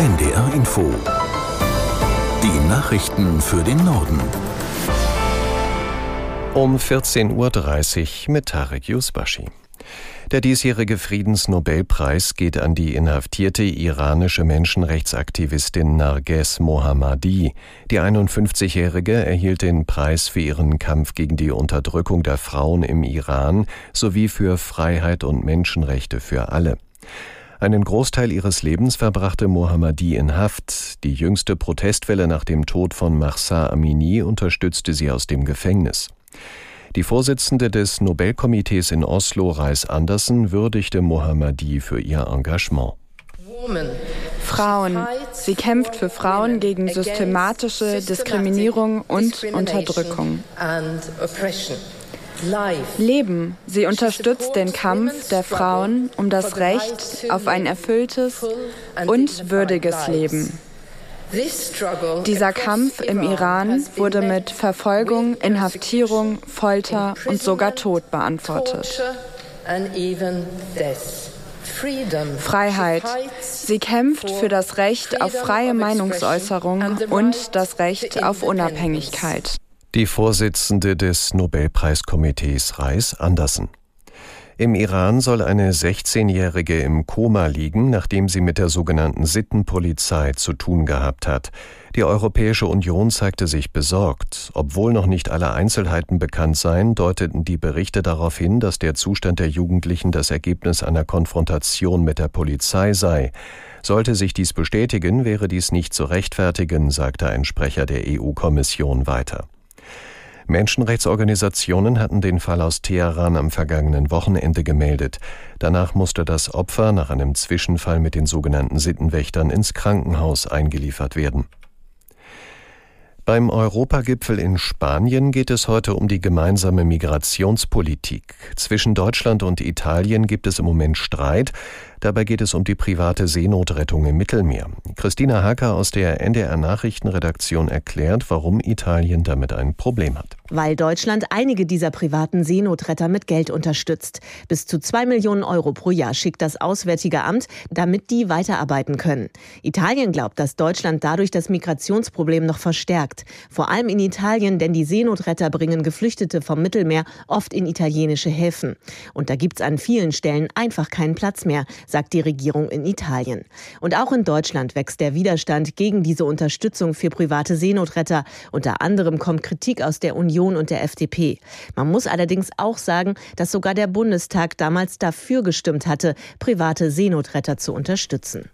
NDR Info. Die Nachrichten für den Norden. Um 14.30 Uhr mit Tarek Yusbashi. Der diesjährige Friedensnobelpreis geht an die inhaftierte iranische Menschenrechtsaktivistin Narges Mohammadi. Die 51-Jährige erhielt den Preis für ihren Kampf gegen die Unterdrückung der Frauen im Iran sowie für Freiheit und Menschenrechte für alle. Einen Großteil ihres Lebens verbrachte Mohammadi in Haft. Die jüngste Protestwelle nach dem Tod von Mahsa Amini unterstützte sie aus dem Gefängnis. Die Vorsitzende des Nobelkomitees in Oslo, Reis Andersen, würdigte Mohammadi für ihr Engagement. Frauen. Sie kämpft für Frauen gegen systematische Diskriminierung und Unterdrückung. Leben. Sie unterstützt den Kampf der Frauen um das Recht auf ein erfülltes und würdiges Leben. Dieser Kampf im Iran wurde mit Verfolgung, Inhaftierung, Folter und sogar Tod beantwortet. Freiheit. Sie kämpft für das Recht auf freie Meinungsäußerung und das Recht auf Unabhängigkeit. Die Vorsitzende des Nobelpreiskomitees Reis Andersen. Im Iran soll eine 16-Jährige im Koma liegen, nachdem sie mit der sogenannten Sittenpolizei zu tun gehabt hat. Die Europäische Union zeigte sich besorgt. Obwohl noch nicht alle Einzelheiten bekannt seien, deuteten die Berichte darauf hin, dass der Zustand der Jugendlichen das Ergebnis einer Konfrontation mit der Polizei sei. Sollte sich dies bestätigen, wäre dies nicht zu rechtfertigen, sagte ein Sprecher der EU-Kommission weiter. Menschenrechtsorganisationen hatten den Fall aus Teheran am vergangenen Wochenende gemeldet. Danach musste das Opfer nach einem Zwischenfall mit den sogenannten Sittenwächtern ins Krankenhaus eingeliefert werden. Beim Europagipfel in Spanien geht es heute um die gemeinsame Migrationspolitik. Zwischen Deutschland und Italien gibt es im Moment Streit. Dabei geht es um die private Seenotrettung im Mittelmeer. Christina Hacker aus der NDR Nachrichtenredaktion erklärt, warum Italien damit ein Problem hat. Weil Deutschland einige dieser privaten Seenotretter mit Geld unterstützt. Bis zu zwei Millionen Euro pro Jahr schickt das Auswärtige Amt, damit die weiterarbeiten können. Italien glaubt, dass Deutschland dadurch das Migrationsproblem noch verstärkt. Vor allem in Italien, denn die Seenotretter bringen Geflüchtete vom Mittelmeer oft in italienische Häfen. Und da gibt's an vielen Stellen einfach keinen Platz mehr, sagt die Regierung in Italien. Und auch in Deutschland wächst der Widerstand gegen diese Unterstützung für private Seenotretter. Unter anderem kommt Kritik aus der Union und der FDP. Man muss allerdings auch sagen, dass sogar der Bundestag damals dafür gestimmt hatte, private Seenotretter zu unterstützen.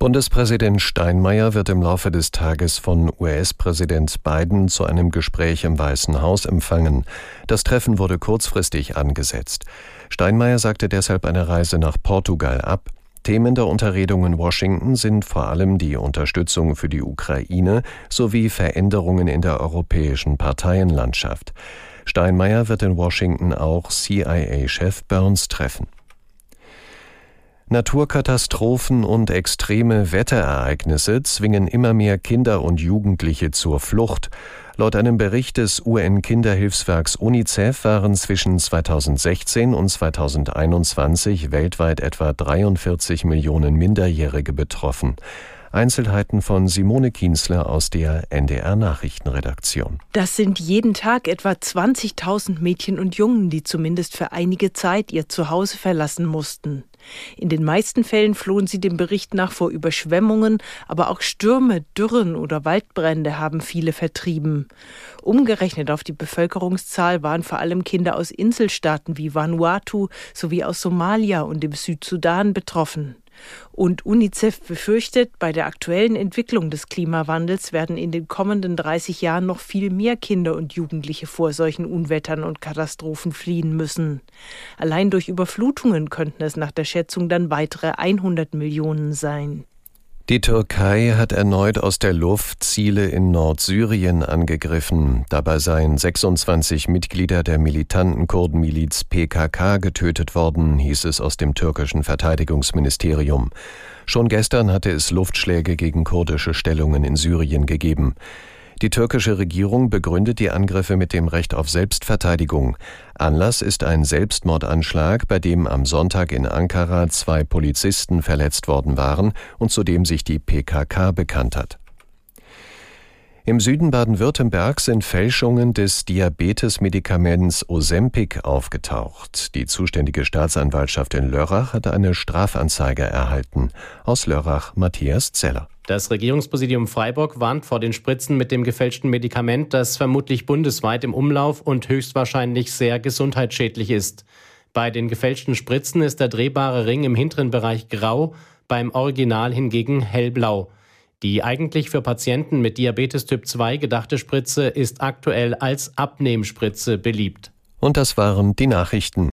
Bundespräsident Steinmeier wird im Laufe des Tages von US-Präsident Biden zu einem Gespräch im Weißen Haus empfangen. Das Treffen wurde kurzfristig angesetzt. Steinmeier sagte deshalb eine Reise nach Portugal ab. Themen der Unterredung in Washington sind vor allem die Unterstützung für die Ukraine sowie Veränderungen in der europäischen Parteienlandschaft. Steinmeier wird in Washington auch CIA-Chef Burns treffen. Naturkatastrophen und extreme Wetterereignisse zwingen immer mehr Kinder und Jugendliche zur Flucht. Laut einem Bericht des UN-Kinderhilfswerks UNICEF waren zwischen 2016 und 2021 weltweit etwa 43 Millionen Minderjährige betroffen. Einzelheiten von Simone Kienzler aus der NDR Nachrichtenredaktion. Das sind jeden Tag etwa 20.000 Mädchen und Jungen, die zumindest für einige Zeit ihr Zuhause verlassen mussten. In den meisten Fällen flohen sie dem Bericht nach vor Überschwemmungen, aber auch Stürme, Dürren oder Waldbrände haben viele vertrieben. Umgerechnet auf die Bevölkerungszahl waren vor allem Kinder aus Inselstaaten wie Vanuatu sowie aus Somalia und dem Südsudan betroffen. Und UNICEF befürchtet, bei der aktuellen Entwicklung des Klimawandels werden in den kommenden 30 Jahren noch viel mehr Kinder und Jugendliche vor solchen Unwettern und Katastrophen fliehen müssen. Allein durch Überflutungen könnten es nach der Schätzung dann weitere 100 Millionen sein. Die Türkei hat erneut aus der Luft Ziele in Nordsyrien angegriffen. Dabei seien 26 Mitglieder der militanten Kurdenmiliz PKK getötet worden, hieß es aus dem türkischen Verteidigungsministerium. Schon gestern hatte es Luftschläge gegen kurdische Stellungen in Syrien gegeben. Die türkische Regierung begründet die Angriffe mit dem Recht auf Selbstverteidigung. Anlass ist ein Selbstmordanschlag, bei dem am Sonntag in Ankara zwei Polizisten verletzt worden waren und zu dem sich die PKK bekannt hat. Im Süden Baden-Württembergs sind Fälschungen des Diabetesmedikaments Ozempic aufgetaucht. Die zuständige Staatsanwaltschaft in Lörrach hat eine Strafanzeige erhalten. Aus Lörrach Matthias Zeller. Das Regierungspräsidium Freiburg warnt vor den Spritzen mit dem gefälschten Medikament, das vermutlich bundesweit im Umlauf und höchstwahrscheinlich sehr gesundheitsschädlich ist. Bei den gefälschten Spritzen ist der drehbare Ring im hinteren Bereich grau, beim Original hingegen hellblau. Die eigentlich für Patienten mit Diabetes Typ 2 gedachte Spritze ist aktuell als Abnehmspritze beliebt. Und das waren die Nachrichten.